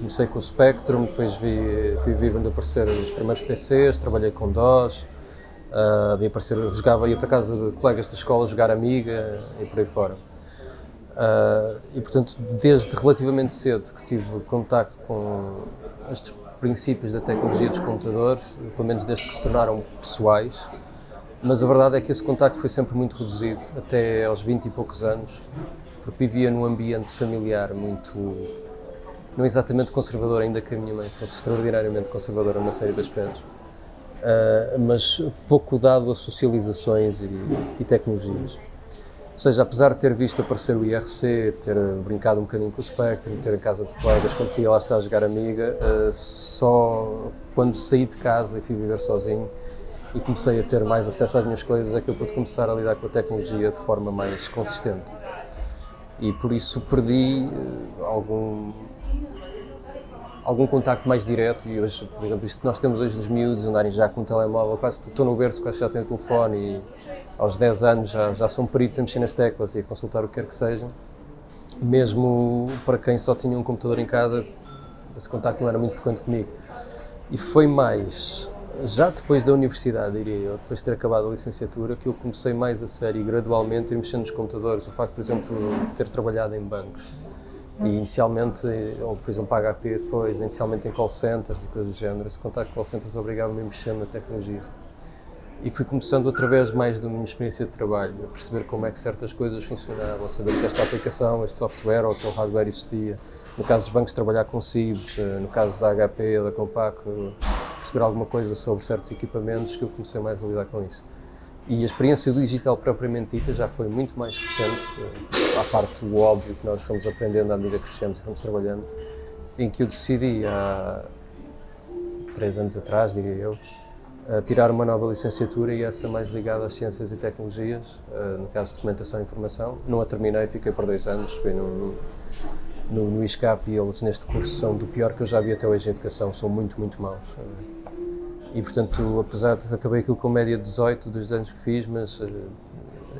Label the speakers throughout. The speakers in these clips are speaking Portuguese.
Speaker 1: Comecei com o Spectrum, depois vi, fui vivendo aparecer os primeiros PCs, trabalhei com DOS, uh, vi aparecer, jogava, ia para casa de colegas de escola jogar Amiga e por aí fora. Uh, e portanto, desde relativamente cedo que tive contacto com estes princípios da tecnologia dos computadores, pelo menos desde que se tornaram pessoais, mas a verdade é que esse contacto foi sempre muito reduzido, até aos 20 e poucos anos, porque vivia num ambiente familiar muito não exatamente conservador, ainda que a minha mãe fosse extraordinariamente conservadora numa série de aspectos, uh, mas pouco dado a socializações e, e, tecnologias. Ou seja, apesar de ter visto aparecer o IRC, ter brincado um bocadinho com o Spectrum, ter em casa de colegas quando ia lá estar a jogar Amiga, uh, só quando saí de casa e fui viver sozinho e comecei a ter mais acesso às minhas coisas é que eu pude começar a lidar com a tecnologia de forma mais consistente. E por isso perdi uh, algum algum contacto mais direto e hoje, por exemplo, isto que nós temos hoje dos miúdos andarem já com um telemóvel, quase estou no berço, quase já tenho telefone e aos 10 anos já, já são peritos a mexer nas teclas e a consultar o que quer que seja. Mesmo para quem só tinha um computador em casa, esse contacto não era muito frequente comigo. E foi mais, já depois da universidade, diria eu, depois de ter acabado a licenciatura, que eu comecei mais a sério e gradualmente a ir mexendo nos computadores. O facto, por exemplo, de ter trabalhado em bancos e inicialmente, ou por exemplo, para HP depois, inicialmente em call centers e coisas do género, esse contacto com call centers obrigava-me a mexer na tecnologia. E fui começando através mais da minha experiência de trabalho, a perceber como é que certas coisas funcionavam, a saber que esta aplicação, este software ou aquele hardware existia. No caso dos bancos, trabalhar com CIBs, eh, no caso da HP, da Compaq, perceber alguma coisa sobre certos equipamentos que eu comecei mais a lidar com isso. E a experiência do digital propriamente dita já foi muito mais recente, à parte do óbvio que nós fomos aprendendo à medida que crescemos e fomos trabalhando, em que eu decidi há três anos atrás, diria eu, tirar uma nova licenciatura e essa mais ligada às ciências e tecnologias, no caso de documentação e informação. Não a terminei, fiquei por dois anos, fui no, no, no ISCAP e eles neste curso são do pior que eu já vi até hoje em educação, são muito, muito maus e portanto, apesar de acabei aquilo com média de 18 dos anos que fiz, mas uh,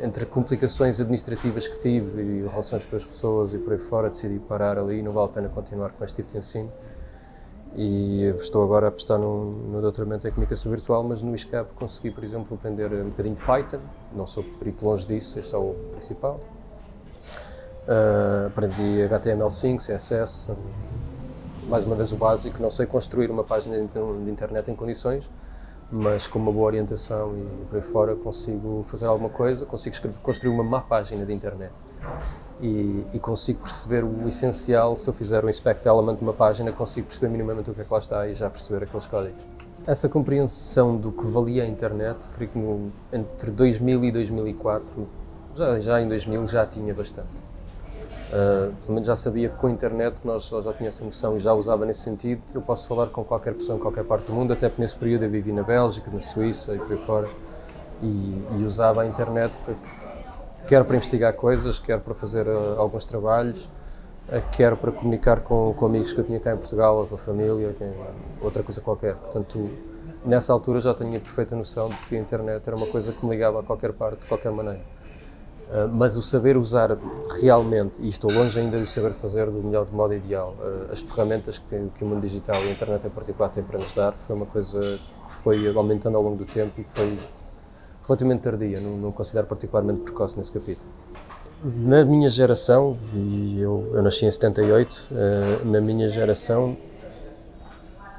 Speaker 1: entre complicações administrativas que tive e relações com as pessoas e por aí fora, decidi parar ali, não vale a pena continuar com este tipo de ensino. E estou agora a apostar no, no doutoramento em comunicação virtual, mas no ISCAP consegui, por exemplo, aprender um bocadinho de Python, não sou perito longe disso, esse é o principal. Uh, aprendi HTML5, CSS, mais uma vez o básico, não sei construir uma página de internet em condições, mas com uma boa orientação e por aí fora consigo fazer alguma coisa, consigo escrever, construir uma má página de internet. E, e, consigo perceber o essencial, se eu fizer um inspect element de uma página, consigo perceber minimamente o que é que lá está e já perceber aqueles códigos. Essa compreensão do que valia a internet, creio que no, entre 2000 e 2004, já, já em 2000 já tinha bastante Uh, pelo menos já sabia que com a internet nós já tinha essa noção e já usava nesse sentido. Eu posso falar com qualquer pessoa em qualquer parte do mundo, até porque nesse período eu vivi na Bélgica, na Suíça e por aí fora, e, e usava a internet para, quer para investigar coisas, quer para fazer uh, alguns trabalhos, uh, quer para comunicar com, com, amigos que eu tinha cá em Portugal, ou com a família, quem, outra coisa qualquer. Portanto, nessa altura já tinha perfeita noção de que a internet era uma coisa que me ligava a qualquer parte, de qualquer maneira. Uh, mas o saber usar realmente, e estou longe ainda de saber fazer do melhor do modo ideal, uh, as ferramentas que, que, o mundo digital e a internet em particular tem para nos dar, foi uma coisa que foi aumentando ao longo do tempo e foi relativamente tardia, não, não considero particularmente precoce nesse capítulo. Na minha geração, e eu, eu nasci em 78, uh, ah, na minha geração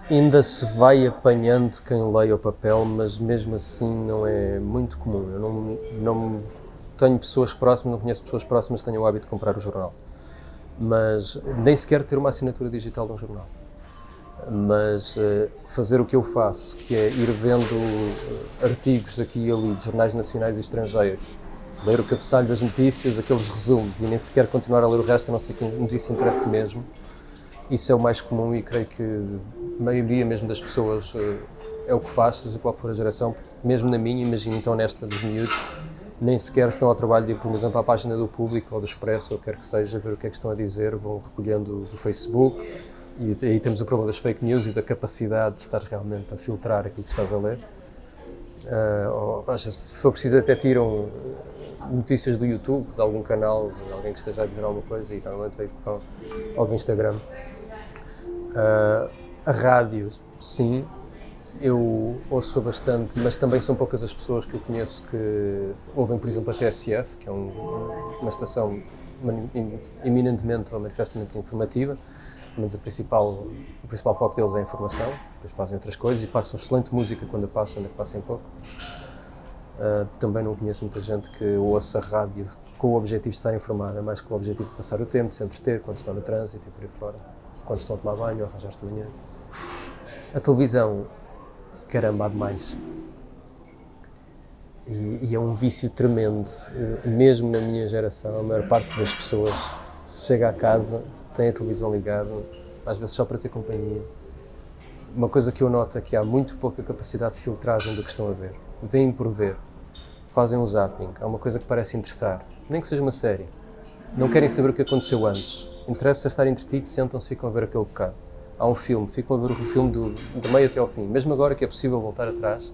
Speaker 1: ainda se vai apanhando quem leia o papel, mas mesmo assim não é muito comum. Eu não, não tenho pessoas próximas, não conheço pessoas próximas que tenham o hábito de comprar o jornal. Mas nem sequer ter uma assinatura digital de um jornal. Mas uh, fazer o que eu faço, que é ir vendo uh, artigos aqui e ali de jornais nacionais e estrangeiros, ler o cabeçalho das notícias, aqueles resumos, e nem sequer continuar a ler o resto, a não ser que notícia interesse mesmo, isso é o mais comum e creio que a maioria mesmo das pessoas uh, é o que faz, seja qual for a geração, mesmo na minha, imagino então nesta dos miúdos, nem sequer estão ao trabalho de ir, por exemplo, à página do Público ou do Expresso, ou quer que seja, ver o que é que estão a dizer, vão recolhendo do Facebook, e aí temos o problema das fake news e da capacidade de estar realmente a filtrar aquilo que estás a ler. Uh, ou, se for preciso, até tiram notícias do YouTube, de algum canal, de alguém que esteja a dizer alguma coisa, e normalmente veio ou do Instagram. Uh, a rádio, sim, eu ouço bastante, mas também são poucas as pessoas que eu conheço que ouvem, por exemplo, a TSF, que é um, uma estação eminentemente ou manifestamente informativa, mas a principal, o principal foco deles é a informação, depois fazem outras coisas e passam excelente música quando a passam, ainda que passem pouco. Uh, também não conheço muita gente que ouça rádio com o objetivo de estar informada, mais com o objetivo de passar o tempo, de se entreter quando estão no trânsito e por aí fora, quando estão a tomar banho ou arranjar-se de manhã. A televisão caramba, há demais. E, e, é um vício tremendo, eh, mesmo na minha geração, a maior parte das pessoas chega a casa, tem a televisão ligada, às vezes só para ter companhia. Uma coisa que eu noto é que há muito pouca capacidade de filtragem do que estão a ver. Vêm por ver, fazem um zapping, há uma coisa que parece interessar, nem que seja uma série. Não querem saber o que aconteceu antes. Interessa estar entretidos, sentam-se e ficam a ver aquele bocado há um filme, ficam a ver o filme do, do meio até ao fim. Mesmo agora que é possível voltar atrás,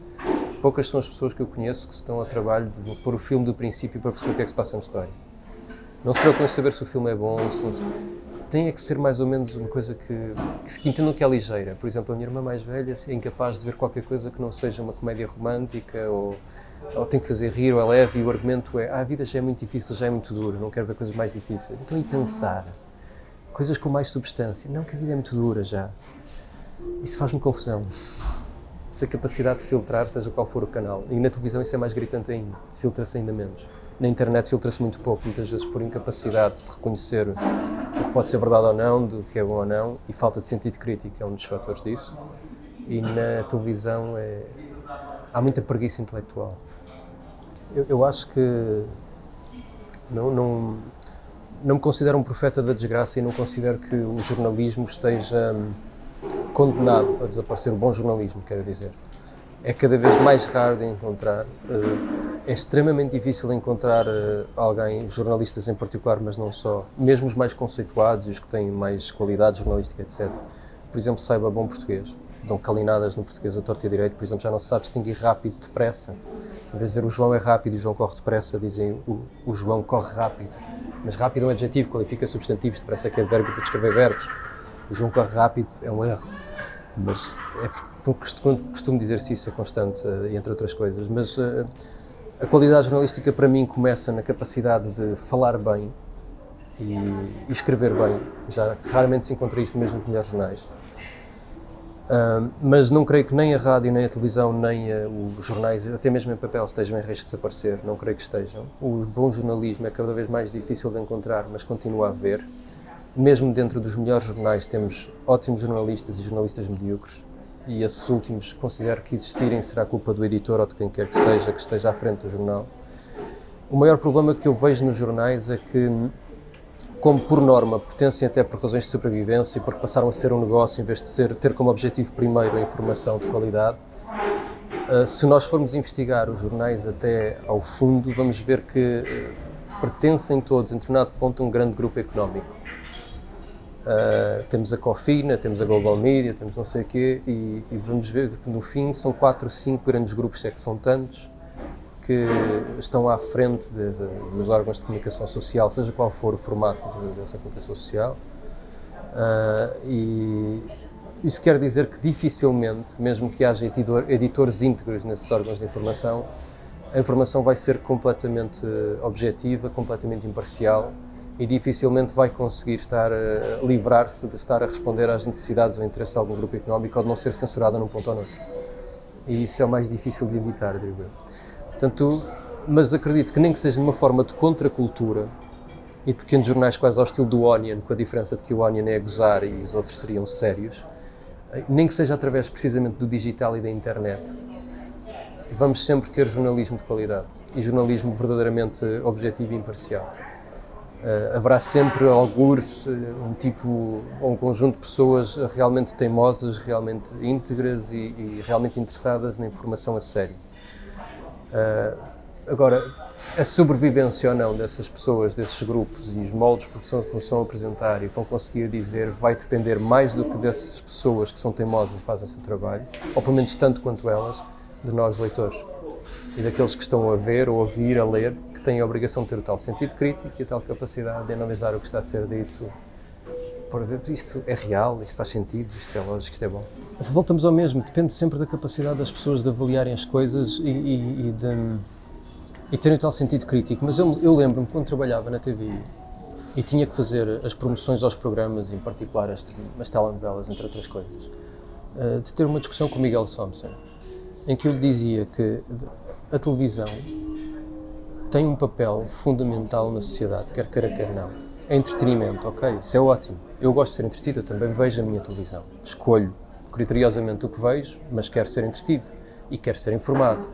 Speaker 1: poucas são as pessoas que eu conheço que estão a trabalho de pôr o filme do princípio para perceber o que é que se passa na história. Não se preocupem em saber se o filme é bom, se... tem é que ser mais ou menos uma coisa que, que, que entendam que é ligeira. Por exemplo, a minha irmã mais velha é incapaz de ver qualquer coisa que não seja uma comédia romântica ou, ou tem que fazer rir ou é leve e o argumento é ah, a vida já é muito difícil, já é muito dura, não quero ver coisas mais difíceis. Então, e pensar? Coisas com mais substância. Não que a vida é muito dura já. Isso faz-me confusão. Essa capacidade de filtrar, seja qual for o canal. E na televisão isso é mais gritante ainda. Filtra-se ainda menos. Na internet filtra-se muito pouco, muitas vezes por incapacidade de reconhecer o que pode ser verdade ou não, do que é bom ou não, e falta de sentido crítico é um dos fatores disso. E na televisão é... há muita preguiça intelectual. Eu, eu acho que não, não, não me considero um profeta da desgraça e não considero que o jornalismo esteja hum, condenado a desaparecer, o bom jornalismo, quero dizer. É cada vez mais raro de encontrar, eh, é extremamente difícil encontrar eh, alguém, jornalistas em particular, mas não só, mesmo os mais conceituados e os que têm mais qualidade jornalística, etc. Por exemplo, saiba bom português, dão calinadas no português a torto e direito, por exemplo, já não se sabe distinguir rápido depressa. Em vez de dizer o João é rápido e o João corre depressa, dizem o, o João corre rápido mas rápido é um adjetivo, qualifica substantivos, parece que é verbo para descrever verbos. O João corre rápido é um erro, mas é, costumo dizer-se isso, é constante, eh, entre outras coisas. Mas uh, a qualidade jornalística para mim começa na capacidade de falar bem e, e escrever bem. Já raramente se encontra isso mesmo nos melhores jornais. Mas não creio que nem a rádio, nem a televisão, nem uh, os jornais, até mesmo em papel, estejam em risco de desaparecer. Não creio que estejam. O bom jornalismo é cada vez mais difícil de encontrar, mas continua a haver. Mesmo dentro dos melhores jornais, temos ótimos jornalistas e jornalistas medíocres. E esses últimos, considero que existirem será culpa do editor ou de quem quer que seja que esteja à frente do jornal. O maior problema que eu vejo nos jornais é que como por norma pertencem até por razões de sobrevivência e porque passaram a ser um negócio em vez de ser, ter como objetivo primeiro a informação de qualidade, uh, se nós formos investigar os jornais até ao fundo, vamos ver que uh, pertencem todos, em determinado ponto, a um grande grupo económico. Uh, temos a Cofina, temos a Global Media, temos não sei o quê, e, e vamos ver que no fim são quatro ou cinco grandes grupos, se é que são tantos, que estão à frente de, de, dos órgãos de comunicação social, seja qual for o formato de, dessa comunicação social. Uh, e isso quer dizer que dificilmente, mesmo que haja editor, editores íntegros nesses órgãos de informação, a informação vai ser completamente objetiva, completamente imparcial e dificilmente vai conseguir estar a livrar-se de estar a responder às necessidades ou interesses de algum grupo económico ou de não ser censurada num ponto ou noutro. E isso é o mais difícil de evitar, digo eu. Portanto, mas acredito que nem que seja de uma forma de contracultura e de pequenos jornais quase ao estilo do Onion, com a diferença de que o Onion é a gozar e os outros seriam sérios, nem que seja através precisamente do digital e da internet, vamos sempre ter jornalismo de qualidade e jornalismo verdadeiramente objetivo e imparcial. Uh, haverá sempre algures, uh, um tipo, ou um conjunto de pessoas realmente teimosas, realmente íntegras e, e realmente interessadas na informação a sério. Uh, agora, a sobrevivência ou não dessas pessoas, desses grupos e os moldes porque são, que são a apresentar e vão conseguir dizer vai depender mais do que dessas pessoas que são teimosas e fazem o seu trabalho, ou pelo menos tanto quanto elas, de nós leitores. E daqueles que estão a ver, a ouvir, a ler, têm a obrigação de ter o tal sentido crítico e a tal capacidade de analisar o que está a ser dito para ver isto é real, isto faz sentido, isto é lógico, isto é bom. Voltamos ao mesmo, depende sempre da capacidade das pessoas de avaliarem as coisas e, e, e de e terem o tal sentido crítico. Mas eu, eu lembro-me quando trabalhava na TV e tinha que fazer as promoções aos programas, em particular as, as telenovelas, entre outras coisas, eh, de ter uma discussão com o Miguel Thompson, em que eu lhe dizia que a televisão tem um papel fundamental na sociedade, quer queira, quer não. É entretenimento, ok, isso é ótimo. Eu gosto de ser entretido, eu também vejo a minha televisão. Escolho criteriosamente o que vejo, mas quero ser entretido e quero ser informado.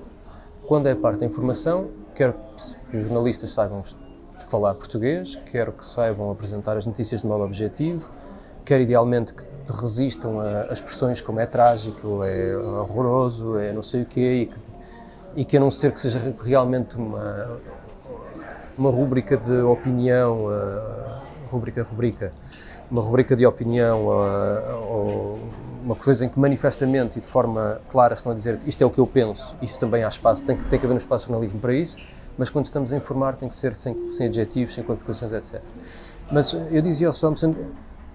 Speaker 1: Quando é parte da informação, quero que os jornalistas saibam falar português, quero que saibam apresentar as notícias de modo objetivo, quero idealmente que resistam a, expressões como é trágico, é horroroso, é não sei o quê, e que e que a não ser que seja realmente uma, uma rúbrica de opinião, uh, rubrica, rubrica, uma rubrica de opinião ou uma coisa em que manifestamente e de forma clara estão a dizer isto é o que eu penso, isso também há espaço, tem que, tem que haver um espaço de jornalismo para isso, mas quando estamos a informar tem que ser sem, sem adjetivos, sem qualificações, etc. Mas eu dizia ao Thompson,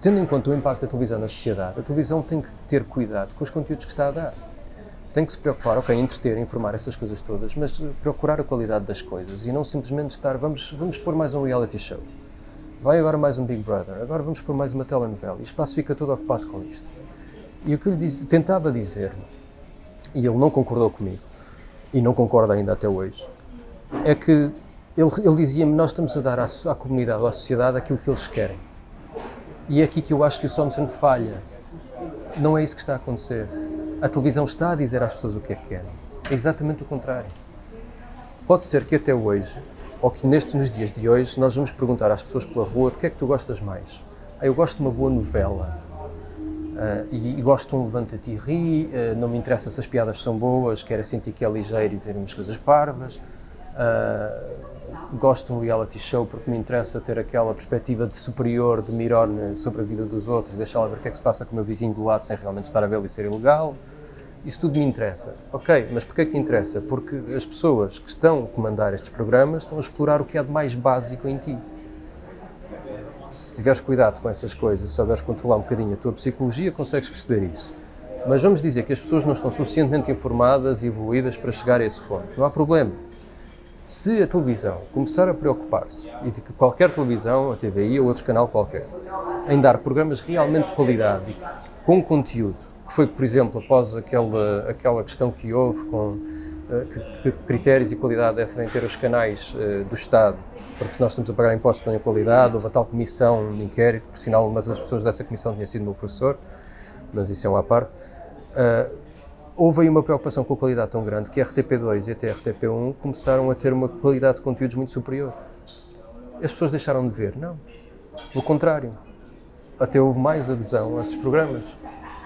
Speaker 1: tendo em conta o impacto da televisão na sociedade, a televisão tem que ter cuidado com os conteúdos que está a dar tem que se preocupar, ok, entreter, informar essas coisas todas, mas procurar a qualidade das coisas e não simplesmente estar, vamos, vamos pôr mais um reality show, vai agora mais um Big Brother, agora vamos pôr mais uma telenovela e o espaço fica todo ocupado com isto. E o que eu lhe tentava dizer, e ele não concordou comigo, e não concorda ainda até hoje, é que ele, ele dizia-me: Nós estamos a dar à, à comunidade, à sociedade, aquilo que eles querem. E é aqui que eu acho que o Somson falha. Não é isso que está a acontecer a televisão está a dizer às pessoas o que é que querem. É exatamente o contrário. Pode ser que até hoje, ou que nestes nos dias de hoje, nós vamos perguntar às pessoas pela rua de que é que tu gostas mais. Ah, eu gosto de uma boa novela. Uh, e, e, gosto de um levanta-te e ri, uh, não me interessa se as piadas são boas, quero sentir que é ligeiro e dizer umas coisas parvas. Uh, gosto de um reality show porque me interessa ter aquela perspectiva de superior, de mirar sobre a vida dos outros, deixar lá ver o que é que se passa com o meu vizinho do lado sem realmente estar a vê-lo e ser ilegal. Isso tudo me interessa. Ok, mas porquê que te interessa? Porque as pessoas que estão a comandar estes programas estão a explorar o que é de mais básico em ti. Se tiveres cuidado com essas coisas, se souberes controlar um bocadinho a tua psicologia, consegues perceber isso. Mas vamos dizer que as pessoas não estão suficientemente informadas e evoluídas para chegar a esse ponto. Não há problema. Se a televisão começar a preocupar-se, e de que qualquer televisão, a TVI ou outro canal qualquer, em dar programas realmente de qualidade com conteúdo, que foi, por exemplo, após aquela, aquela questão que houve com uh, que, que, critérios e qualidade devem ter os canais uh, do Estado, porque nós estamos a pagar impostos tenham qualidade, houve a tal comissão de inquérito, por sinal, uma das pessoas dessa comissão tinha sido meu professor, mas isso é uma parte. Uh, houve aí uma preocupação com a qualidade tão grande que a RTP2 e até a RTP1 começaram a ter uma qualidade de conteúdos muito superior. As pessoas deixaram de ver? Não. Pelo contrário. Até houve mais adesão a esses programas.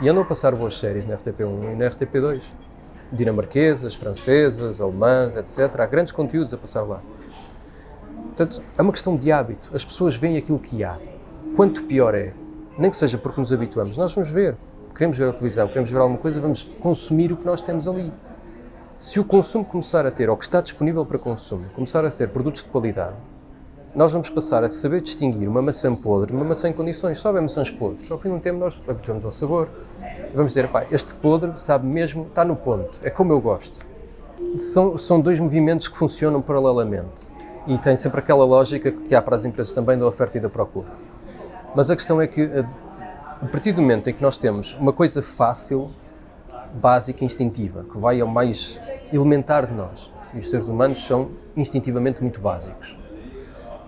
Speaker 1: E andam a passar boas séries na RTP1 e na RTP2. Dinamarquesas, francesas, alemãs, etc. Há grandes conteúdos a passar lá. Portanto, é uma questão de hábito. As pessoas veem aquilo que há. Quanto pior é, nem que seja porque nos habituamos, nós vamos ver. Queremos ver a televisão, queremos ver alguma coisa, vamos consumir o que nós temos ali. Se o consumo começar a ter, ou que está disponível para consumo, começar a ter produtos de qualidade, nós vamos passar a saber distinguir uma maçã podre de uma maçã em condições. Só bem maçãs podres. Ao fim de um tempo nós habituamos ao sabor. Vamos dizer, pá, este podre sabe mesmo, está no ponto. É como eu gosto. São, são dois movimentos que funcionam paralelamente. E tem sempre aquela lógica que há para as empresas também da oferta e da procura. Mas a questão é que, a partir do momento em que nós temos uma coisa fácil, básica, instintiva, que vai ao mais elementar de nós, e os seres humanos são instintivamente muito básicos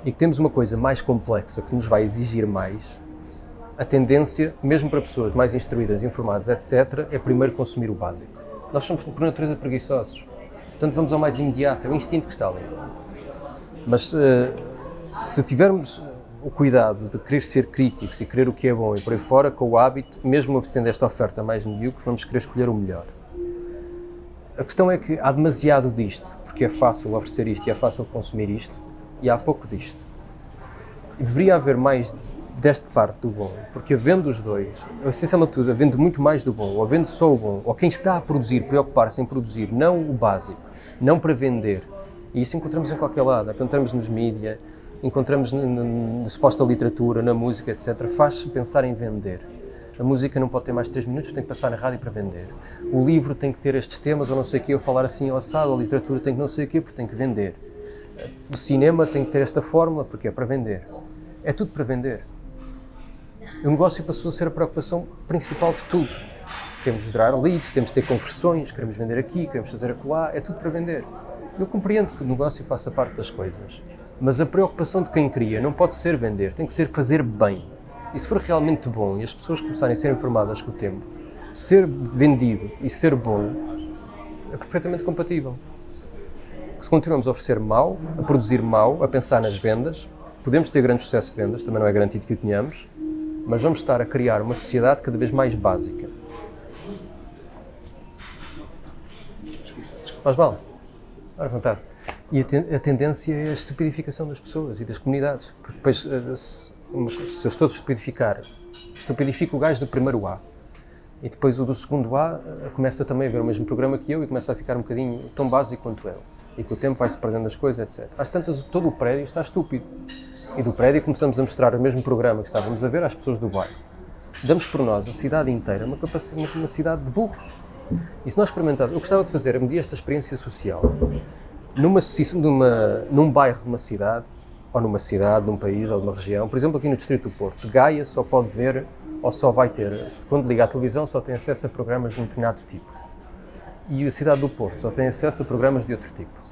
Speaker 1: e que temos uma coisa mais complexa que nos vai exigir mais, a tendência, mesmo para pessoas mais instruídas, informadas, etc., é primeiro consumir o básico. Nós somos, por natureza, preguiçosos. Portanto, vamos ao mais imediato, é o instinto que está ali. Mas uh, Se tivermos o cuidado de querer ser críticos e querer o que é bom e por aí fora, com o hábito, mesmo tendo esta oferta mais medíocre, vamos querer escolher o melhor. A questão é que há demasiado disto, porque é fácil oferecer isto e é fácil consumir isto, e há pouco disto. E deveria haver mais desta parte do bom, porque havendo os dois, essencialmente tudo, havendo muito mais do bom, ou havendo só o bom, ou quem está a produzir, preocupar-se em produzir, não o básico, não para vender, e isso encontramos em qualquer lado, encontramos nos mídias, encontramos na, suposta literatura, na música, etc., faz-se pensar em vender. A música não pode ter mais de 3 minutos, tem que passar na rádio para vender. O livro tem que ter estes temas, ou não sei o quê, ou falar assim ou assado, a literatura tem que não sei o quê, porque tem que vender. O cinema tem que ter esta fórmula, porque é para vender. É tudo para vender. O negócio passou a ser a preocupação principal de tudo. Temos de gerar leads, temos de ter conversões, queremos vender aqui, queremos fazer acolá, é tudo para vender. Eu compreendo que o negócio faça parte das coisas, mas a preocupação de quem cria não pode ser vender, tem que ser fazer bem. E se for realmente bom e as pessoas começarem a ser informadas com o tempo, ser vendido e ser bom é perfeitamente compatível. Se continuamos a oferecer mal, a produzir mal, a pensar nas vendas, podemos ter grande sucesso de vendas, também não é garantido que o tenhamos, mas vamos estar a criar uma sociedade cada vez mais básica. Faz mal? Ora, vontade. E a, ten a, tendência é a estupidificação das pessoas e das comunidades. Porque depois, eh, se, se eu estou a estupidificar, estupidifico o gajo do primeiro A. E depois o do segundo A eh, começa também a ver o mesmo programa que eu e começa a ficar um bocadinho tão básico quanto eu. E com o tempo vai-se perdendo as coisas, etc. Às tantas, todo o prédio está estúpido. E do prédio começamos a mostrar o mesmo programa que estávamos a ver às pessoas do bairro. Damos por nós a cidade inteira uma, uma, cidade de burros. E se nós experimentarmos, eu gostava de fazer, a medir esta experiência social numa, numa, num bairro de uma cidade, ou numa cidade, num país ou de uma região, por exemplo, aqui no Distrito do Porto, Gaia só pode ver ou só vai ter, quando liga à televisão, só tem acesso a programas de um determinado tipo. E a cidade do Porto só tem acesso a programas de outro tipo.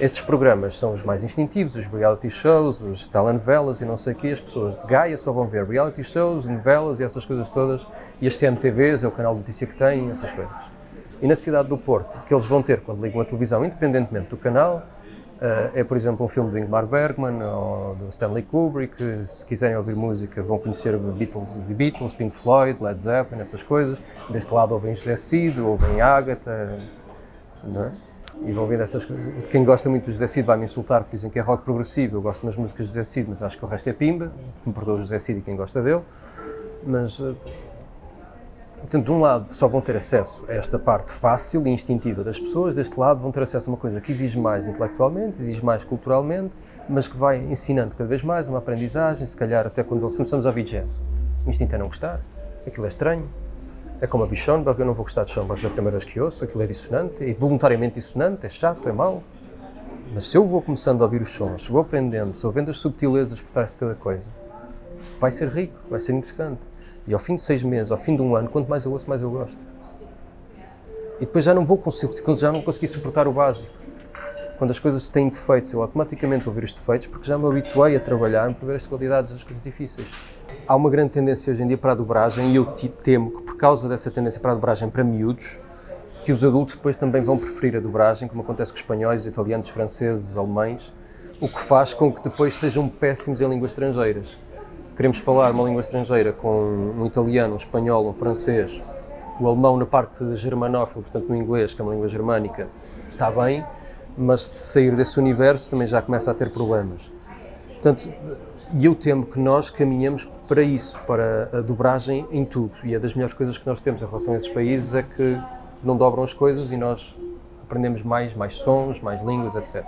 Speaker 1: Estes programas são os mais instintivos, os reality shows, os telenovelas e não sei o quê. As pessoas de Gaia só vão ver reality shows, novelas e essas coisas todas. E as CMTVs é o canal de notícia que têm, essas coisas. E na cidade do Porto, que eles vão ter quando ligam a televisão, independentemente do canal, é, por exemplo, um filme do Ingmar Bergman ou do Stanley Kubrick. Se quiserem ouvir música, vão conhecer Beatles, Beatles Pink Floyd, Led Zeppelin, essas coisas. Deste lado ouvem José Cid, ouvem Agatha, não é? E vão vendo essas coisas. Quem gosta muito do José Cid vai me insultar porque dizem que é rock progressivo. Eu gosto das músicas de José Cid, mas acho que o resto é pimba. Me perdoa o José Cid e quem gosta dele. Mas, eh, portanto, de um lado só vão ter acesso a esta parte fácil e instintiva das pessoas, deste lado vão ter acesso a uma coisa que exige mais intelectualmente, exige mais culturalmente, mas que vai ensinando cada vez mais uma aprendizagem, se calhar até quando começamos a ouvir jazz. O instinto é não gostar, aquilo é estranho, é como a ouvir Schoenberg, eu não vou gostar de Schoenberg da primeira vez que ouço, aquilo é dissonante, é voluntariamente dissonante, é chato, é mau. Mas se eu vou começando a ouvir os sons, vou aprendendo, se vendo as subtilezas por trás de cada coisa, vai ser rico, vai ser interessante. E ao fim de seis meses, ao fim de um ano, quanto mais eu ouço, mais eu gosto. E depois já não vou conseguir, já não consegui suportar o básico. Quando as coisas têm defeitos, eu automaticamente vou ouvir os defeitos, porque já me habituei a trabalhar para ver as qualidades das coisas difíceis há uma grande tendência hoje em dia para a dobragem e eu temo que por causa dessa tendência para a dobragem para miúdos, que os adultos depois também vão preferir a dobragem, como acontece com espanhóis, italianos, franceses, alemães, o que faz com que depois sejam péssimos em línguas estrangeiras. Queremos falar uma língua estrangeira com um italiano, um espanhol, um francês, o alemão na parte germanófila, portanto no inglês, que é uma língua germânica, está bem, mas sair desse universo também já começa a ter problemas. Portanto, e eu temo que nós caminhamos para isso, para a dobragem em tudo. E é das melhores coisas que nós temos em relação a esses países é que não dobram as coisas e nós aprendemos mais, mais sons, mais línguas, etc.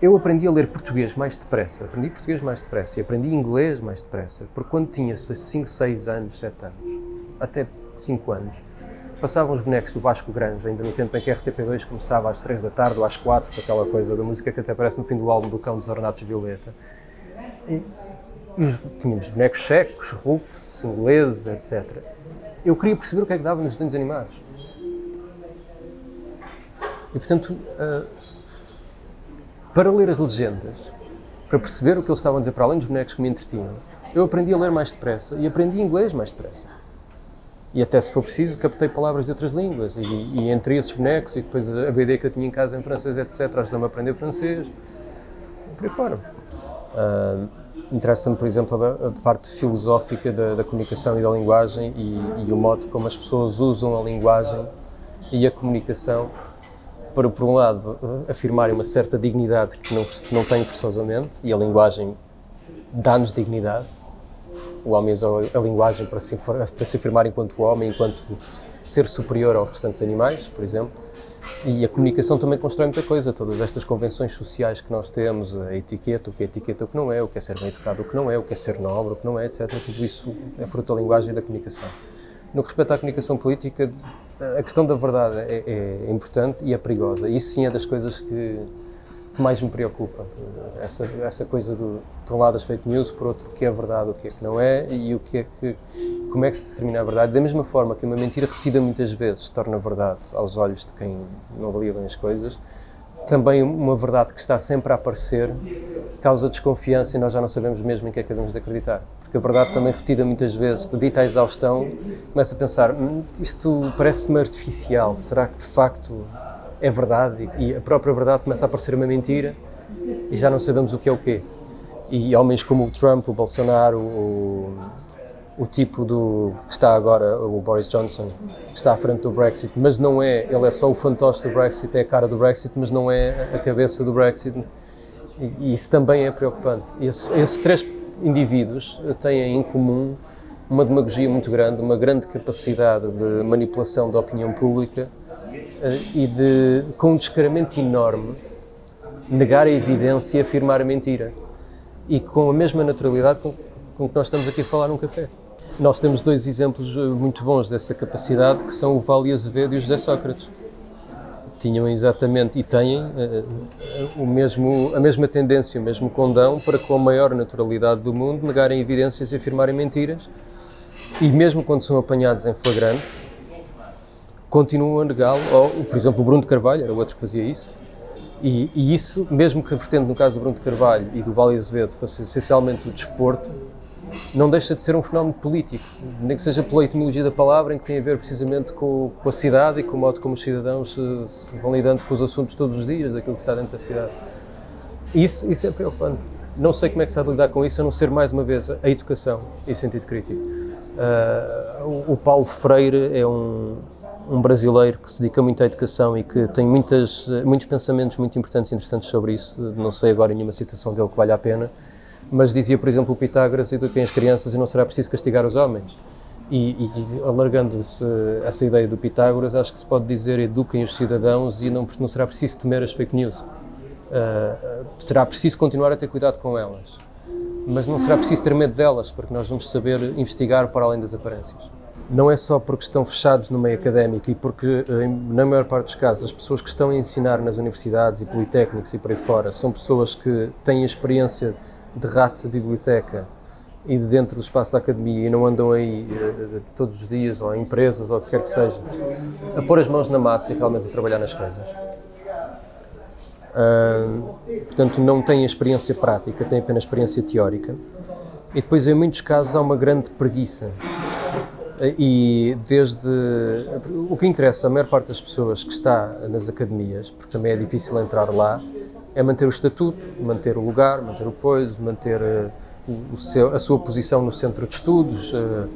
Speaker 1: Eu aprendi a ler português mais depressa, aprendi português mais depressa e aprendi inglês mais depressa, porque quando tinha 5, 6 anos, 7 anos, até 5 anos, passavam os bonecos do Vasco Grande, ainda no tempo em que a RTP2 começava às 3 da tarde ou às 4, com aquela coisa da música que até aparece no fim do álbum do Cão dos Ornatos Violeta. E, tínhamos bonecos secos, rucos, ingleses, etc. Eu queria perceber o que é que dava nos desenhos animados. E, portanto, uh, para ler as legendas, para perceber o que eles estavam a dizer, para além dos bonecos que me entretinham, eu aprendi a ler mais depressa e aprendi inglês mais depressa. E até se for preciso, captei palavras de outras línguas. E, e entre esses bonecos, e depois a BD que eu tinha em casa em francês, etc., ajudou-me a aprender francês. Por aí fora. Uh, Interessa-me, por exemplo, a, a parte filosófica da, da, comunicação e da linguagem e, e, o modo como as pessoas usam a linguagem e a comunicação para, por um lado, afirmarem uma certa dignidade que não, não têm forçosamente, e a linguagem dá-nos dignidade. O homem usa a linguagem para se, para se afirmar enquanto homem, enquanto ser superior aos restantes animais, por exemplo e a comunicação também constrói muita coisa, todas estas convenções sociais que nós temos, a etiqueta, o que é etiqueta, o que não é, o que é ser bem educado, o que não é, o que é ser nobre, o que não é, etc. Tudo isso é fruto da linguagem e da comunicação. No que respeita à comunicação política, a questão da verdade é, é importante e é perigosa. Isso sim é das coisas que, mais me preocupa. Essa, essa coisa do, por um lado, as fake news, por outro, o que é verdade, o que é que não é e o que é que, como é que se determina a verdade. Da mesma forma que uma mentira repetida muitas vezes se torna verdade aos olhos de quem não avalia bem as coisas, também uma verdade que está sempre a aparecer causa desconfiança e nós já não sabemos mesmo em que é que devemos de acreditar. Porque a verdade também repetida muitas vezes, dita à exaustão, começa a pensar, hum, isto parece-me artificial, será que de facto é verdade e a própria verdade começa a parecer uma mentira e já não sabemos o que é o quê. E homens como o Trump, o Bolsonaro, o, o tipo do que está agora, o Boris Johnson, que está à frente do Brexit, mas não é, ele é só o fantoche do Brexit, é a cara do Brexit, mas não é a cabeça do Brexit. E, e isso também é preocupante. Esses, esses três indivíduos têm em comum uma demagogia muito grande, uma grande capacidade de manipulação da opinião pública e de, com um descaramento enorme, negar a evidência e afirmar a mentira. E com a mesma naturalidade com, com que nós estamos aqui a falar num café. Nós temos dois exemplos eh, muito bons dessa capacidade, que são o Vale Azevedo e o José Sócrates. Tinham exatamente, e têm, uh, o mesmo, a mesma tendência, o mesmo condão para, com a maior naturalidade do mundo, negarem evidências e afirmarem mentiras. E mesmo quando são apanhados em flagrante, continuam a negá-lo, ou, por exemplo, o Bruno de Carvalho era outro que fazia isso, e, e, isso, mesmo que a vertente no caso do Bruno de Carvalho e do Vale Azevedo fosse essencialmente o desporto, não deixa de ser um fenómeno político, nem que seja pela etimologia da palavra, em que tem a ver precisamente com, com a cidade e com o modo como os cidadãos se, se vão lidando com os assuntos todos os dias, daquilo que está dentro da cidade. Isso, isso é preocupante. Não sei como é que se há de lidar com isso, a não ser, mais uma vez, a educação e sentido crítico. Uh, o, o Paulo Freire é um, um brasileiro que se dedica muito à educação e que tem muitas, muitos pensamentos muito importantes e interessantes sobre isso. Não sei agora nenhuma citação dele que valha a pena, mas dizia, por exemplo, Pitágoras: eduquem as crianças e não será preciso castigar os homens. E, e alargando-se essa ideia do Pitágoras, acho que se pode dizer: eduquem os cidadãos e não, não será preciso temer as fake news. Uh, será preciso continuar a ter cuidado com elas, mas não será preciso ter medo delas, porque nós vamos saber investigar para além das aparências não é só porque estão fechados no meio académico e porque, eh, na maior parte dos casos, as pessoas que estão a ensinar nas universidades e politécnicos e por aí fora são pessoas que têm experiência de rato de biblioteca e de dentro do espaço da academia e não andam aí uh, todos os dias ou em empresas ou o que quer que seja a pôr as mãos na massa e realmente a trabalhar nas coisas. Portanto, não têm experiência prática, têm apenas experiência teórica. E depois, em muitos casos, há uma grande preguiça e desde. O que interessa a maior parte das pessoas que está nas academias, porque também é difícil entrar lá, é manter o estatuto, manter o lugar, manter o poiso, manter o seu, a sua posição no centro de estudos, uh,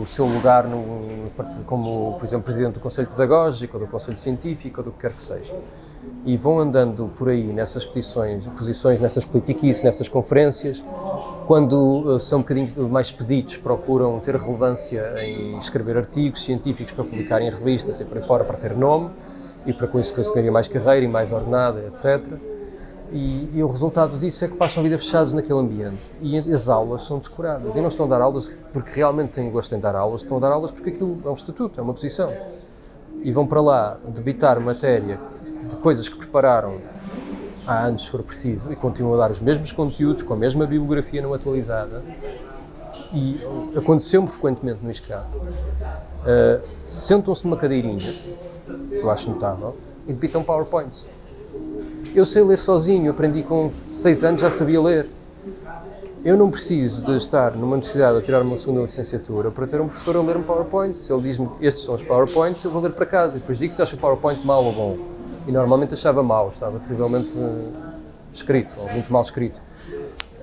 Speaker 1: o seu lugar no, como, por exemplo, presidente do Conselho Pedagógico ou do Conselho Científico ou do que quer que seja. E vão andando por aí nessas posições, posições nessas politiquices, nessas conferências, quando uh, são um bocadinho mais pedidos, procuram ter relevância em escrever artigos científicos para publicar em revistas e por aí fora, para ter nome e para com isso conseguirem mais carreira e mais ordenada, etc. E, e, o resultado disso é que passam a vida fechados naquele ambiente. E as aulas são descuradas. E não estão a dar aulas porque realmente têm gosto em dar aulas, estão a dar aulas porque aquilo é um estatuto, é uma posição. E vão para lá debitar matéria de coisas que prepararam há anos, se for preciso, e continuam a dar os mesmos conteúdos, com a mesma bibliografia não atualizada. E aconteceu-me frequentemente no ISCAP. Uh, Sentam-se numa cadeirinha, que eu acho notável, e debitam PowerPoints. Eu sei ler sozinho, aprendi com 6 anos, já sabia ler. Eu não preciso de estar numa universidade a tirar uma segunda licenciatura para ter um professor a ler um PowerPoint. Se ele diz-me estes são os PowerPoints, eu vou ler para casa e depois digo se acha o PowerPoint mau ou bom e normalmente achava mal, estava terrivelmente uh, escrito, ou muito mal escrito.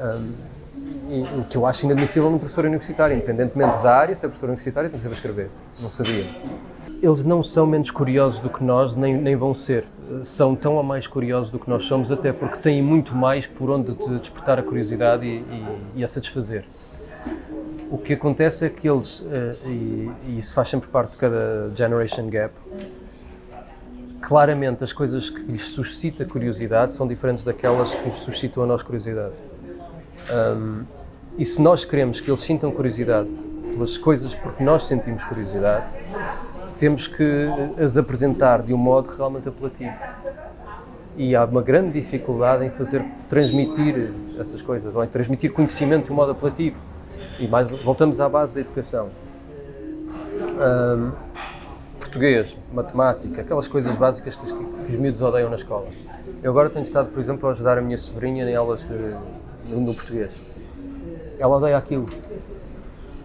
Speaker 1: Um, e, o que eu acho inadmissível num professor universitário, independentemente da área, se é professor universitário tem que saber escrever. Não sabia. Eles não são menos curiosos do que nós, nem, nem vão ser. São tão ou mais curiosos do que nós somos, até porque têm muito mais por onde te despertar a curiosidade e, e, e a satisfazer. O que acontece é que eles, eh, e, e isso faz sempre parte de cada generation gap, claramente as coisas que lhes suscita curiosidade são diferentes daquelas que nos suscitam a nós curiosidade. Um, e se nós queremos que eles sintam curiosidade pelas coisas porque nós sentimos curiosidade, temos que as apresentar de um modo realmente apelativo. E há uma grande dificuldade em fazer transmitir essas coisas, ou em transmitir conhecimento de um modo apelativo. E mais, voltamos à base da educação. Um, português, matemática, aquelas coisas básicas que, que, os miúdos odeiam na escola. Eu agora tenho estado, por exemplo, a ajudar a minha sobrinha em aulas de, no, no português. Ela odeia aquilo.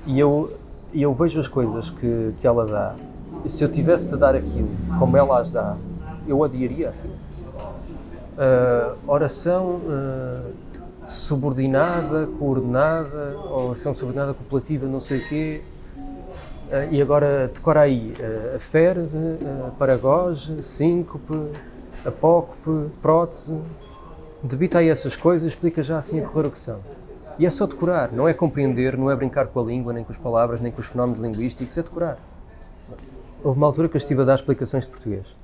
Speaker 1: E eu, eu vejo as coisas que, que ela dá, e se eu tivesse de dar aquilo como ela as dá, eu odiaria aquilo. Uh, oração uh, subordinada, coordenada, oração subordinada copulativa, não sei o quê, e agora decora aí uh, a ferse, uh, paragoge, síncope, apócope, prótese. Debita aí essas coisas, explica já assim a correr o que são. E é só decorar, não é compreender, não é brincar com a língua, nem com as palavras, nem com os fenómenos linguísticos, é decorar. Houve uma altura que eu estive a dar explicações de português,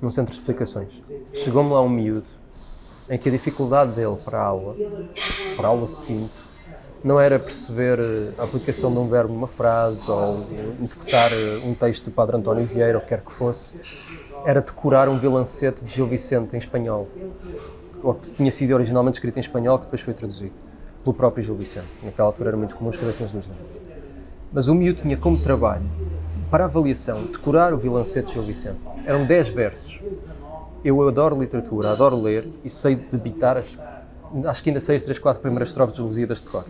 Speaker 1: num centro de explicações. Chegou-me lá um miúdo em que a dificuldade dele para a aula, para a aula seguinte, não era perceber a aplicação de um verbo numa frase ou interpretar eh, um texto do Padre António Vieira, ou quer que fosse, era decorar um vilancete de Gil Vicente em espanhol, ou que tinha sido originalmente escrito em espanhol, que depois foi traduzido pelo próprio Gil Vicente. Naquela altura era muito comum escrever nas duas línguas. Mas o miúdo tinha como trabalho, para avaliação, decorar o vilancete de Gil Vicente. Eram 10 versos. Eu adoro literatura, adoro ler e sei debitar as acho que ainda sei as três, quatro primeiras estrofes de Lusíadas de cor.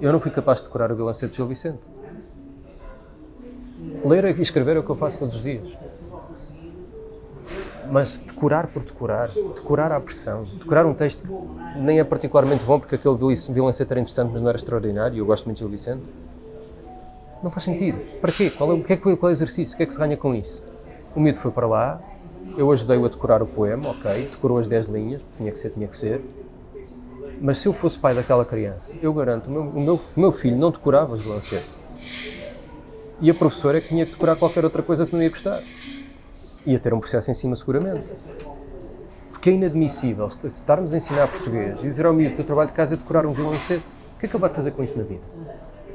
Speaker 1: Eu não fui capaz de decorar o vilancete de Gil Vicente. Ler e escrever é o que eu faço todos os dias. Mas decorar por decorar, decorar à pressão, decorar um texto que nem é particularmente bom porque aquele vilancete era interessante, mas não era extraordinário, eu gosto muito de Gil Vicente, não faz sentido. Para quê? Qual é, o que é, qual é o exercício? O que é que se ganha com isso? O miúdo foi para lá, eu ajudei-o a decorar o poema, ok, decorou as 10 linhas, tinha que ser, tinha que ser, mas se eu fosse pai daquela criança, eu garanto, o meu, o meu, o meu filho não decorava os balancetes. E a professora é que tinha que decorar qualquer outra coisa que não ia gostar. Ia ter um processo em cima, seguramente. Porque é inadmissível estarmos a ensinar português e dizer ao miúdo que o trabalho de casa é decorar um violancete. O que é que ele vai fazer com isso na vida?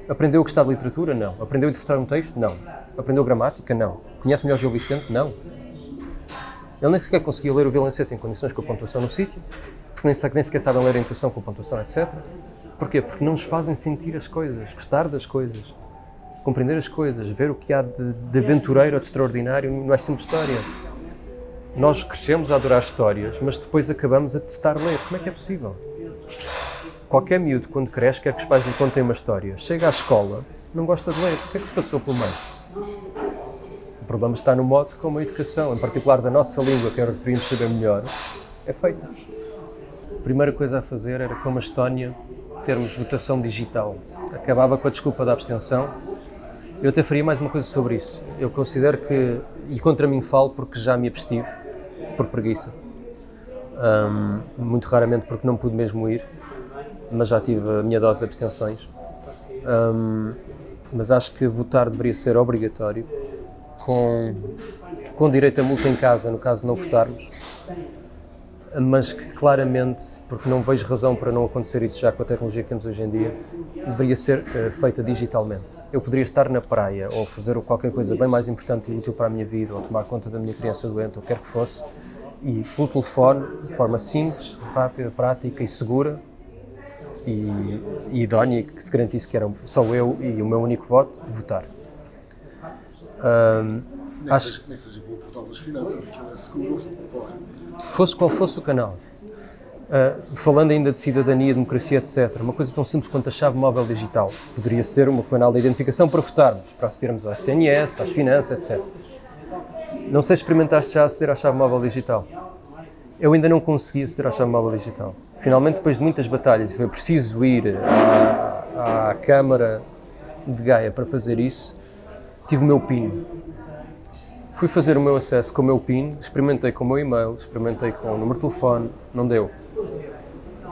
Speaker 1: Aprendeu a gostar de literatura? Não. Aprendeu a interpretar um texto? Não. Aprendeu gramática? Não. Conhece melhor Gil Vicente? Não. Ele nem sequer conseguia ler o violancete em condições com a pontuação no sítio porque nem, nem sequer sabem ler a intuição com pontuação, etc. Porquê? Porque não nos fazem sentir as coisas, gostar das coisas, compreender as coisas, ver o que há de, de aventureiro ou de extraordinário não é sempre história. Nós crescemos a adorar histórias, mas depois acabamos a testar ler. Como é que é possível? Qualquer miúdo, quando cresce, quer que os pais lhe contem uma história. Chega à escola, não gosta de ler. O que é que se passou pelo meio? O problema está no modo como a educação, em particular da nossa língua, que era deveríamos saber melhor, é feita primeira coisa a fazer era, como a Estónia, termos votação digital. Acabava com a desculpa da abstenção. Eu até faria mais uma coisa sobre isso. Eu considero que, e contra mim falo porque já me abstive, por preguiça. Um, muito raramente porque não pude mesmo ir, mas já tive a minha dose de abstenções. Um, mas acho que votar deveria ser obrigatório, com, com direito a multa em casa, no caso de não votarmos, mas que claramente, porque não vejo razão para não acontecer isso já com a tecnologia que temos hoje em dia, deveria ser uh, feita digitalmente. Eu poderia estar na praia ou fazer qualquer coisa bem mais importante e útil para a minha vida, ou tomar conta da minha criança doente, ou quer que fosse, e pelo telefone, de forma simples, rápida, prática e segura, e, e idónea, que se garantisse que era só eu e o meu único voto, votar.
Speaker 2: Um, nem, acho... seja, nem que seja pelo portal das finanças, aquilo é seguro, pode
Speaker 1: fosse qual fosse o canal. Uh, falando ainda de cidadania, democracia, etc., uma coisa tão simples quanto a chave móvel digital poderia ser um canal de identificação para votarmos, para acedermos à SNS, às finanças, etc. Não sei se experimentaste já aceder à chave móvel digital. Eu ainda não consegui aceder à chave móvel digital. Finalmente, depois de muitas batalhas, foi preciso ir à, à Câmara de Gaia para fazer isso, tive o meu PIN. Fui fazer o meu acesso com o meu PIN, experimentei com o meu e-mail, experimentei com o número de telefone, não deu.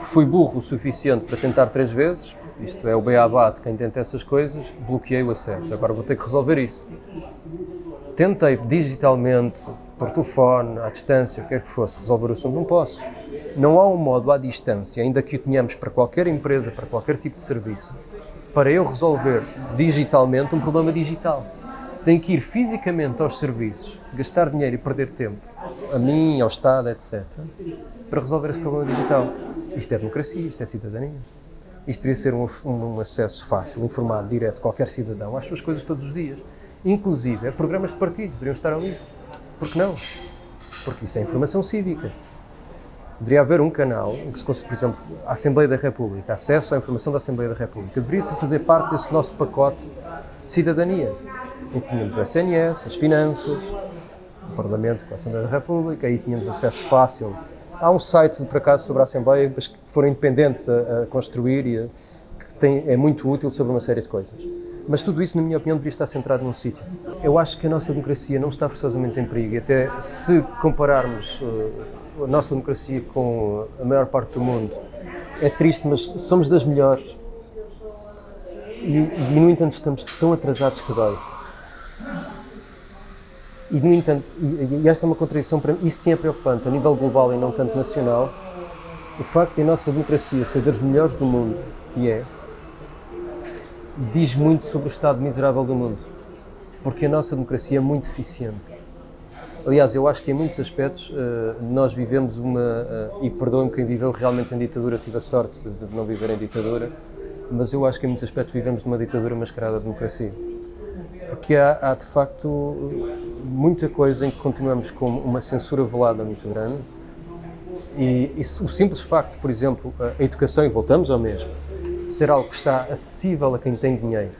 Speaker 1: Fui burro o suficiente para tentar três vezes, isto é o beabá de quem tenta essas coisas, bloqueei o acesso. Agora vou ter que resolver isso. Tentei digitalmente, por telefone, à distância, o que quer que fosse, resolver o assunto, não posso. Não há um modo à distância, ainda que o tenhamos para qualquer empresa, para qualquer tipo de serviço, para eu resolver digitalmente um problema digital. Tenho que ir fisicamente aos serviços, gastar dinheiro e perder tempo, a mim, ao Estado, etc., para resolver esse problema digital. Isto é democracia, isto é cidadania. Isto devia ser um, um, acesso fácil, informado, direto, qualquer cidadão, às suas coisas todos os dias. Inclusive, programas de partidos deveriam estar ali. Por que não? Porque isso é informação cívica. Deveria haver um canal em que se consiga, por exemplo, a Assembleia da República, acesso à informação da Assembleia da República, deveria-se fazer parte desse nosso pacote de cidadania, em que tínhamos o SNS, as finanças, o Parlamento com a Assembleia da República, aí tínhamos acesso fácil Há um site, por acaso, sobre a Assembleia, mas que foram independentes a, a construir e a, que tem, é muito útil sobre uma série de coisas. Mas tudo isso, na minha opinião, deveria estar centrado num sítio. Eu acho que a nossa democracia não está forçosamente em perigo. E até se compararmos uh, a nossa democracia com a maior parte do mundo, é triste, mas somos das melhores. E, e no entanto, estamos tão atrasados que dói. E, no entanto, e, esta é uma contradição para mim, isto sim é preocupante, a nível global e não tanto nacional, o facto de a nossa democracia ser das melhores do mundo, que é, diz muito sobre o estado miserável do mundo, porque a nossa democracia é muito deficiente. Aliás, eu acho que em muitos aspectos uh, nós vivemos uma, uh, e perdoem quem viveu realmente em ditadura, tive a sorte de não viver em ditadura, mas eu acho que em muitos aspectos vivemos numa ditadura mascarada de democracia porque há, há, de facto muita coisa em que continuamos com uma censura velada muito grande. E, e, o simples facto, por exemplo, a educação, e voltamos ao mesmo, ser algo que está acessível a quem tem dinheiro.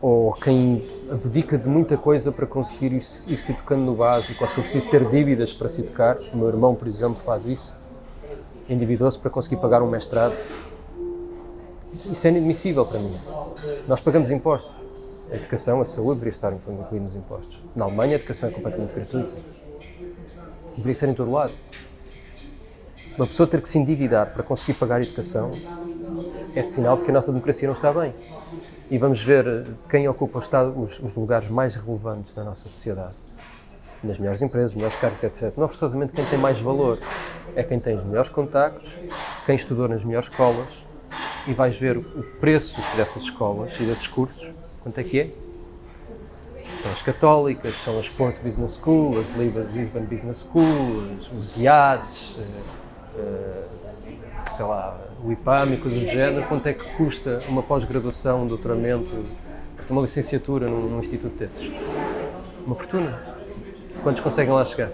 Speaker 1: Ou quem abdica de muita coisa para conseguir ir, se educando no básico, ou se preciso ter dívidas para se educar, o meu irmão, por exemplo, faz isso, endividou-se para conseguir pagar um mestrado. Isso é inadmissível para mim. Nós pagamos impostos a educação, a saúde deveria estar incluída nos impostos. Na Alemanha a educação é completamente gratuita. Deveria ser em todo lado. Uma pessoa ter que se endividar para conseguir pagar a educação é sinal de que a nossa democracia não está bem. E vamos ver eh, quem ocupa os, os, lugares mais relevantes da nossa sociedade. Nas melhores empresas, melhores cargos, etc. Não forçosamente quem tem mais valor. É quem tem os melhores contactos, quem estudou nas melhores escolas. E vais ver o preço dessas escolas e desses cursos Quanto é que é? São as católicas, são as Porto Business School, as Lisbon Business School, os IADs, uh, uh, sei lá, o IPAM e coisas do género. Quanto é que custa uma pós-graduação, um doutoramento, uma licenciatura num, num instituto desses? Uma fortuna. Quantos conseguem lá chegar?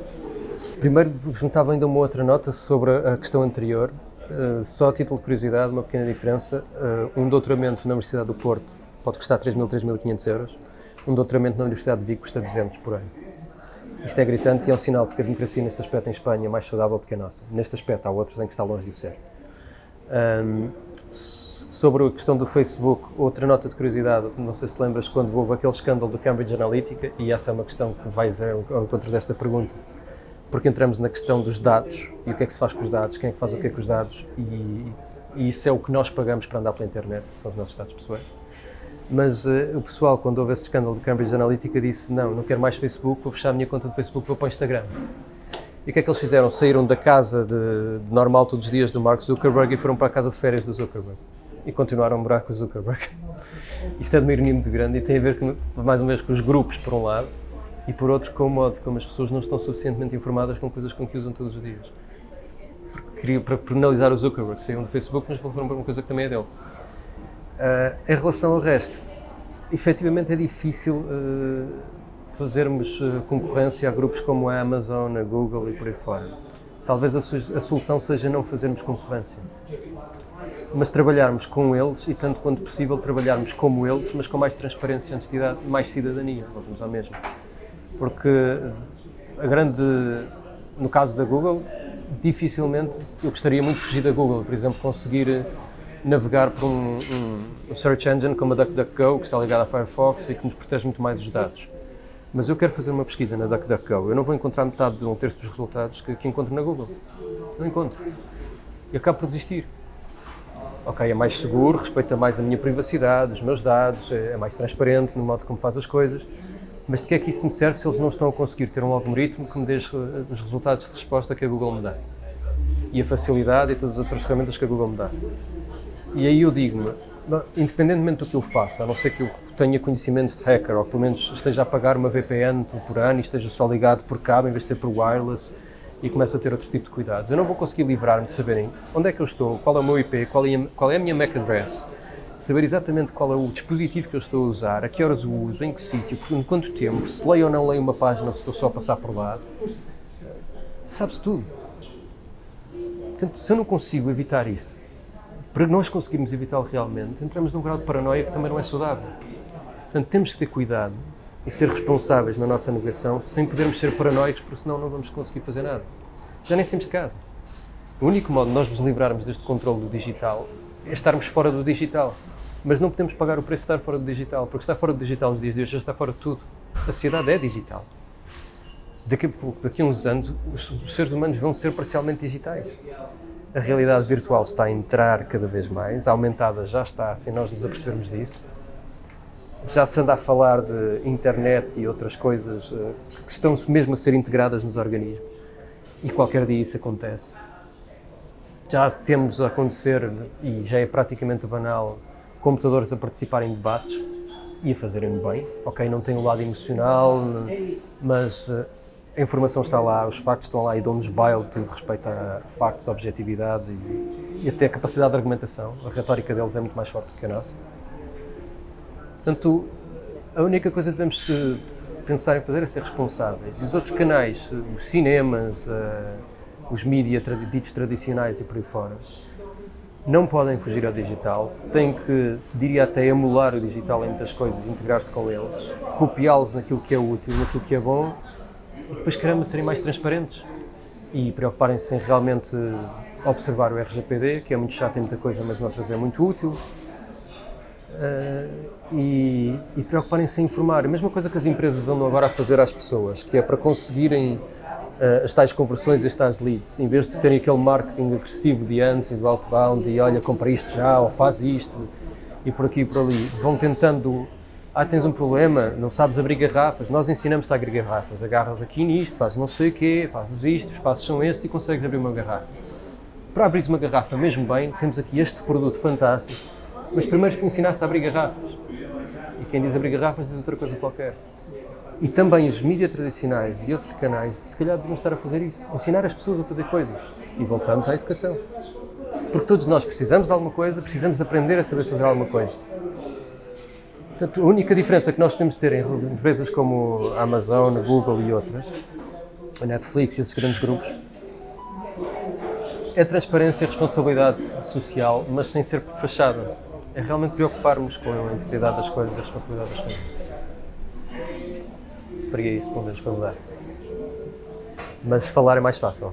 Speaker 1: Primeiro, juntava ainda uma outra nota sobre a questão anterior. Uh, só a título de curiosidade, uma pequena diferença. Uh, um doutoramento na Universidade do Porto pode custar 3.000, 3.500 euros. Um doutoramento na Universidade de Vigo custa 200 por ano. Isto é gritante e é um sinal de que a democracia neste aspecto em Espanha é mais saudável do que a nossa. Neste aspecto, há outros em que está longe de o ser. Um, sobre a questão do Facebook, outra nota de curiosidade, não sei se lembras quando houve aquele escândalo do Cambridge Analytica, e essa é uma questão que vai ao encontro desta pergunta, porque entramos na questão dos dados e o que é que se faz com os dados, quem é que faz o que é com os dados, e, e isso é o que nós pagamos para andar pela internet, são os nossos dados pessoais. Mas uh, o pessoal, quando houve esse escândalo de Cambridge Analytica, disse: Não, não quero mais Facebook, vou fechar a minha conta de Facebook, vou para o Instagram. E o que é que eles fizeram? Saíram da casa de, de normal todos os dias do Mark Zuckerberg e foram para a casa de férias do Zuckerberg. E continuaram a morar com o Zuckerberg. Isto é de uma ironia muito grande e tem a ver, com, mais uma vez, com os grupos, por um lado, e por outro, com o modo como as pessoas não estão suficientemente informadas com coisas com que usam todos os dias. Porque para penalizar o Zuckerberg, saíram do Facebook, mas foram para uma coisa que também é dele. Uh, em relação ao resto, efetivamente é difícil uh, fazermos uh, concorrência a grupos como a Amazon, a Google e por aí fora. Talvez a, a, solução seja não fazermos concorrência, mas trabalharmos com eles e, tanto quanto possível, trabalharmos como eles, mas com mais transparência, honestidade, mais cidadania, voltamos ao mesmo. Porque a grande no caso da Google, dificilmente eu gostaria muito de fugir da Google, por exemplo, conseguir navegar por um, um, search engine como a DuckDuckGo, que está ligado à Firefox e que nos protege muito mais os dados. Mas eu quero fazer uma pesquisa na DuckDuckGo, eu não vou encontrar metade de um terço dos resultados que, que encontro na Google. Não encontro. E acabo por desistir. Ok, é mais seguro, respeita mais a minha privacidade, os meus dados, é mais transparente no modo como faz as coisas. Mas de que é que isso me serve se eles não estão a conseguir ter um algoritmo que me deixe os resultados de resposta que a Google me dá? E a facilidade e todas as outras ferramentas que a Google me dá. E aí eu digo-me, independentemente do que eu faça, a não ser que eu tenha conhecimentos de hacker, ou pelo menos esteja a pagar uma VPN por ano e esteja só ligado por cabo em vez de ser por wireless e comece a ter outro tipo de cuidados. Eu não vou conseguir livrar-me de saberem onde é que eu estou, qual é o meu IP, qual é qual é a minha MAC address, saber exatamente qual é o dispositivo que eu estou a usar, a que horas o uso, em que sítio, em quanto tempo, se leio ou não leio uma página, se estou só a passar por lá. Sabe-se tudo. Portanto, se eu não consigo evitar isso, para nós conseguirmos evitá-lo realmente, entramos num grau de paranoia que também não é saudável. Portanto, temos que ter cuidado e ser responsáveis na nossa navegação sem podermos ser paranoicos, porque senão não vamos conseguir fazer nada. Já nem temos de casa. O único modo de nós nos livrarmos deste controle do digital é estarmos fora do digital. Mas não podemos pagar o preço de estar fora do digital, porque estar fora do digital nos dias de hoje já está fora de tudo. A sociedade é digital. Daqui a pouco, daqui a uns anos, os, os seres humanos vão ser parcialmente digitais. A realidade virtual está a entrar cada vez mais, aumentada já está, sem nós nos apercebermos disso. Já se anda a falar de internet e outras coisas uh, que estão mesmo a ser integradas nos organismos. E qualquer dia isso acontece. Já temos a acontecer, e já é praticamente banal, computadores a participarem em debates e a fazerem bem. Ok, não tem o lado emocional, mas uh, a informação está lá, os factos estão lá e dão-nos baile tudo respeito a factos, objetividade e, e, até a capacidade de argumentação. A retórica deles é muito mais forte do que a nossa. Portanto, a única coisa que devemos pensar em fazer é ser responsáveis. E os outros canais, os cinemas, uh, os mídias ditos tradicionais e por aí fora, não podem fugir ao digital, têm que, diria até, emular o digital em muitas coisas, integrar-se com eles, copiá-los naquilo que é útil, naquilo que é bom e depois queremos serem mais transparentes e preocuparem-se em realmente observar o RGPD, que é muito chato em muita coisa, mas noutras é muito útil. Uh, e, e preocuparem-se em informar. A mesma coisa que as empresas andam agora a fazer às pessoas, que é para conseguirem uh, as tais conversões e as tais leads, em vez de terem aquele marketing agressivo de antes e do outbound e olha, compra isto já ou faz isto e por aqui e por ali, vão tentando ah, tens um problema, não sabes abrir garrafas, nós ensinamos-te a abrir garrafas, agarras aqui nisto, fazes não sei o quê, fazes isto, os passos são estes e consegues abrir uma garrafa. Para abrir uma garrafa mesmo bem, temos aqui este produto fantástico, mas primeiro te ensinaste a abrir garrafas. E quem diz abrir garrafas diz outra coisa qualquer. E também os mídias tradicionais e outros canais, se calhar deviam estar a fazer isso, ensinar as pessoas a fazer coisas. E voltamos à educação. Porque todos nós precisamos de alguma coisa, precisamos de aprender a saber fazer alguma coisa. Portanto, a única diferença que nós temos de ter em empresas como a Amazon, Google e outras, a Netflix e esses grandes grupos, é transparência e responsabilidade social, mas sem ser fachada. É realmente preocuparmos com a integridade das coisas e a responsabilidade das coisas. Faria isso, pelo menos, para mudar. Mas falar é mais fácil.